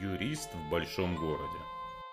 Юрист в большом городе.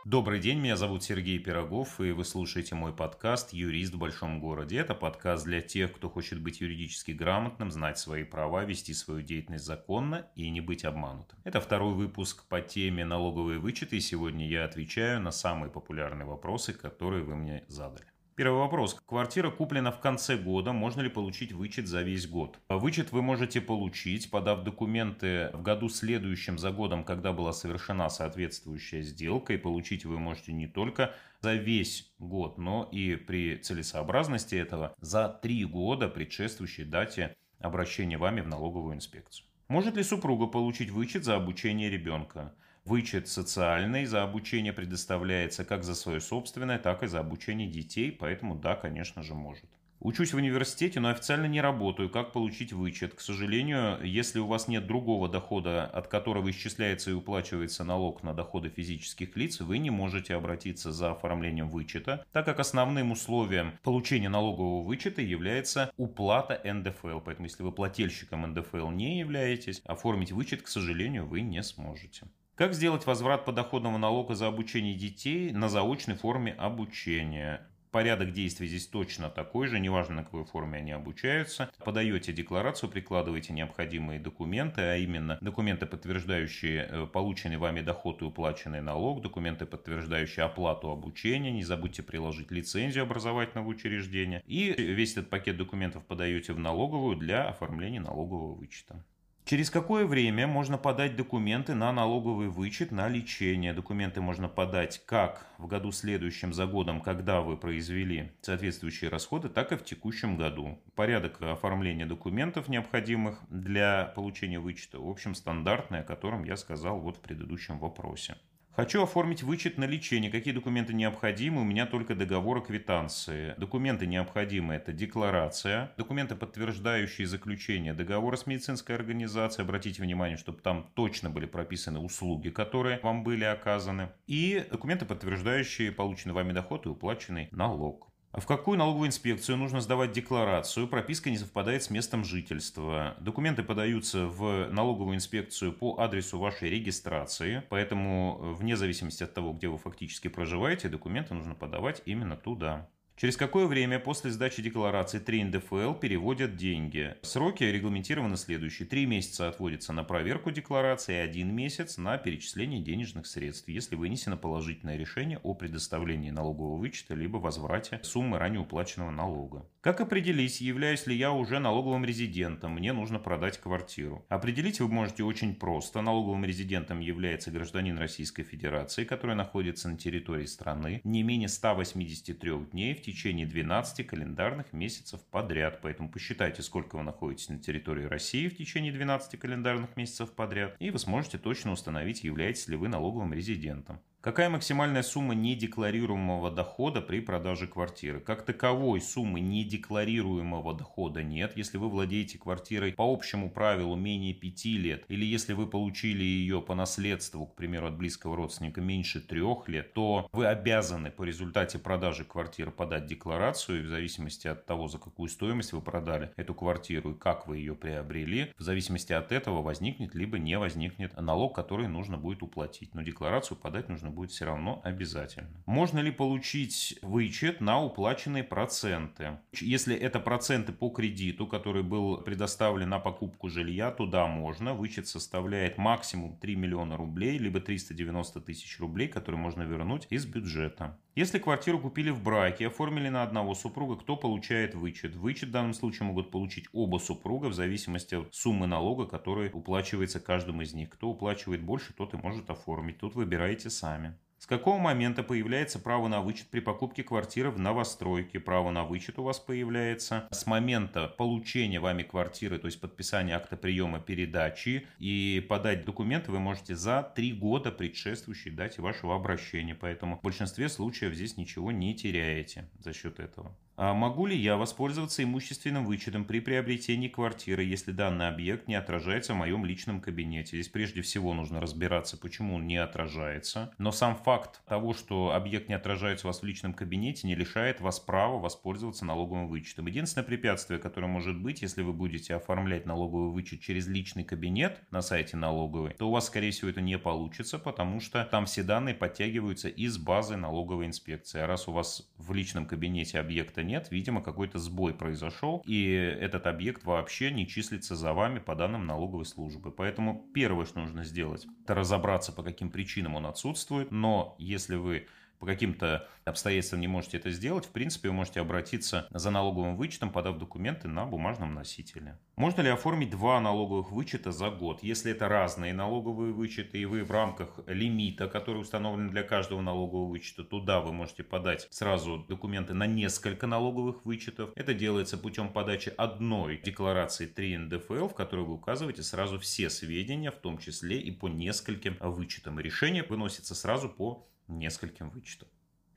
Добрый день, меня зовут Сергей Пирогов, и вы слушаете мой подкаст «Юрист в большом городе». Это подкаст для тех, кто хочет быть юридически грамотным, знать свои права, вести свою деятельность законно и не быть обманутым. Это второй выпуск по теме налоговые вычеты, и сегодня я отвечаю на самые популярные вопросы, которые вы мне задали. Первый вопрос. Квартира куплена в конце года. Можно ли получить вычет за весь год? Вычет вы можете получить, подав документы в году следующем за годом, когда была совершена соответствующая сделка. И получить вы можете не только за весь год, но и при целесообразности этого за три года, предшествующей дате обращения вами в налоговую инспекцию. Может ли супруга получить вычет за обучение ребенка? Вычет социальный за обучение предоставляется как за свое собственное, так и за обучение детей, поэтому да, конечно же, может. Учусь в университете, но официально не работаю. Как получить вычет? К сожалению, если у вас нет другого дохода, от которого исчисляется и уплачивается налог на доходы физических лиц, вы не можете обратиться за оформлением вычета, так как основным условием получения налогового вычета является уплата НДФЛ. Поэтому, если вы плательщиком НДФЛ не являетесь, оформить вычет, к сожалению, вы не сможете. Как сделать возврат подоходного налога за обучение детей на заочной форме обучения? Порядок действий здесь точно такой же, неважно на какой форме они обучаются. Подаете декларацию, прикладываете необходимые документы, а именно документы, подтверждающие э, полученный вами доход и уплаченный налог, документы, подтверждающие оплату обучения, не забудьте приложить лицензию образовательного учреждения. И весь этот пакет документов подаете в налоговую для оформления налогового вычета. Через какое время можно подать документы на налоговый вычет на лечение? Документы можно подать как в году следующем за годом, когда вы произвели соответствующие расходы, так и в текущем году. Порядок оформления документов, необходимых для получения вычета, в общем, стандартный, о котором я сказал вот в предыдущем вопросе. Хочу оформить вычет на лечение. Какие документы необходимы? У меня только договор о квитанции. Документы необходимы. Это декларация, документы, подтверждающие заключение договора с медицинской организацией. Обратите внимание, чтобы там точно были прописаны услуги, которые вам были оказаны. И документы, подтверждающие полученный вами доход и уплаченный налог. В какую налоговую инспекцию нужно сдавать декларацию? Прописка не совпадает с местом жительства. Документы подаются в налоговую инспекцию по адресу вашей регистрации, поэтому вне зависимости от того, где вы фактически проживаете, документы нужно подавать именно туда. Через какое время после сдачи декларации 3 НДФЛ переводят деньги? Сроки регламентированы следующие. Три месяца отводится на проверку декларации, и один месяц на перечисление денежных средств, если вынесено положительное решение о предоставлении налогового вычета либо возврате суммы ранее уплаченного налога. Как определить, являюсь ли я уже налоговым резидентом, мне нужно продать квартиру? Определить вы можете очень просто. Налоговым резидентом является гражданин Российской Федерации, который находится на территории страны не менее 183 дней в течение 12 календарных месяцев подряд. Поэтому посчитайте, сколько вы находитесь на территории России в течение 12 календарных месяцев подряд, и вы сможете точно установить, являетесь ли вы налоговым резидентом. Какая максимальная сумма недекларируемого дохода при продаже квартиры? Как таковой суммы недекларируемого дохода нет. Если вы владеете квартирой по общему правилу менее 5 лет, или если вы получили ее по наследству, к примеру, от близкого родственника меньше 3 лет, то вы обязаны по результате продажи квартиры подать декларацию, и в зависимости от того, за какую стоимость вы продали эту квартиру и как вы ее приобрели, в зависимости от этого возникнет либо не возникнет налог, который нужно будет уплатить. Но декларацию подать нужно нужно будет все равно обязательно. Можно ли получить вычет на уплаченные проценты? Если это проценты по кредиту, который был предоставлен на покупку жилья, то да, можно. Вычет составляет максимум 3 миллиона рублей, либо 390 тысяч рублей, которые можно вернуть из бюджета. Если квартиру купили в браке, оформили на одного супруга, кто получает вычет? Вычет в данном случае могут получить оба супруга в зависимости от суммы налога, который уплачивается каждым из них. Кто уплачивает больше, тот и может оформить. Тут выбираете сами. С какого момента появляется право на вычет при покупке квартиры в новостройке? Право на вычет у вас появляется с момента получения вами квартиры, то есть подписания акта приема передачи. И подать документы вы можете за три года предшествующей дате вашего обращения. Поэтому в большинстве случаев здесь ничего не теряете за счет этого. А могу ли я воспользоваться имущественным вычетом при приобретении квартиры, если данный объект не отражается в моем личном кабинете? Здесь прежде всего нужно разбираться, почему он не отражается. Но сам факт того, что объект не отражается у вас в личном кабинете, не лишает вас права воспользоваться налоговым вычетом. Единственное препятствие, которое может быть, если вы будете оформлять налоговый вычет через личный кабинет на сайте налоговой, то у вас, скорее всего, это не получится, потому что там все данные подтягиваются из базы налоговой инспекции. А раз у вас в личном кабинете объекта нет, видимо, какой-то сбой произошел, и этот объект вообще не числится за вами по данным налоговой службы. Поэтому первое, что нужно сделать, это разобраться, по каким причинам он отсутствует, но если вы по каким-то обстоятельствам не можете это сделать, в принципе, вы можете обратиться за налоговым вычетом, подав документы на бумажном носителе. Можно ли оформить два налоговых вычета за год? Если это разные налоговые вычеты, и вы в рамках лимита, который установлен для каждого налогового вычета, туда вы можете подать сразу документы на несколько налоговых вычетов. Это делается путем подачи одной декларации 3 НДФЛ, в которой вы указываете сразу все сведения, в том числе и по нескольким вычетам. решение выносится сразу по нескольким вычетам.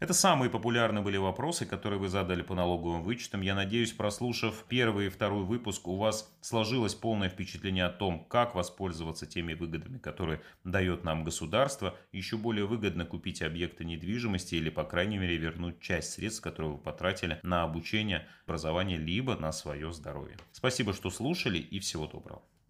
Это самые популярные были вопросы, которые вы задали по налоговым вычетам. Я надеюсь, прослушав первый и второй выпуск, у вас сложилось полное впечатление о том, как воспользоваться теми выгодами, которые дает нам государство. Еще более выгодно купить объекты недвижимости или, по крайней мере, вернуть часть средств, которые вы потратили на обучение, образование, либо на свое здоровье. Спасибо, что слушали и всего доброго.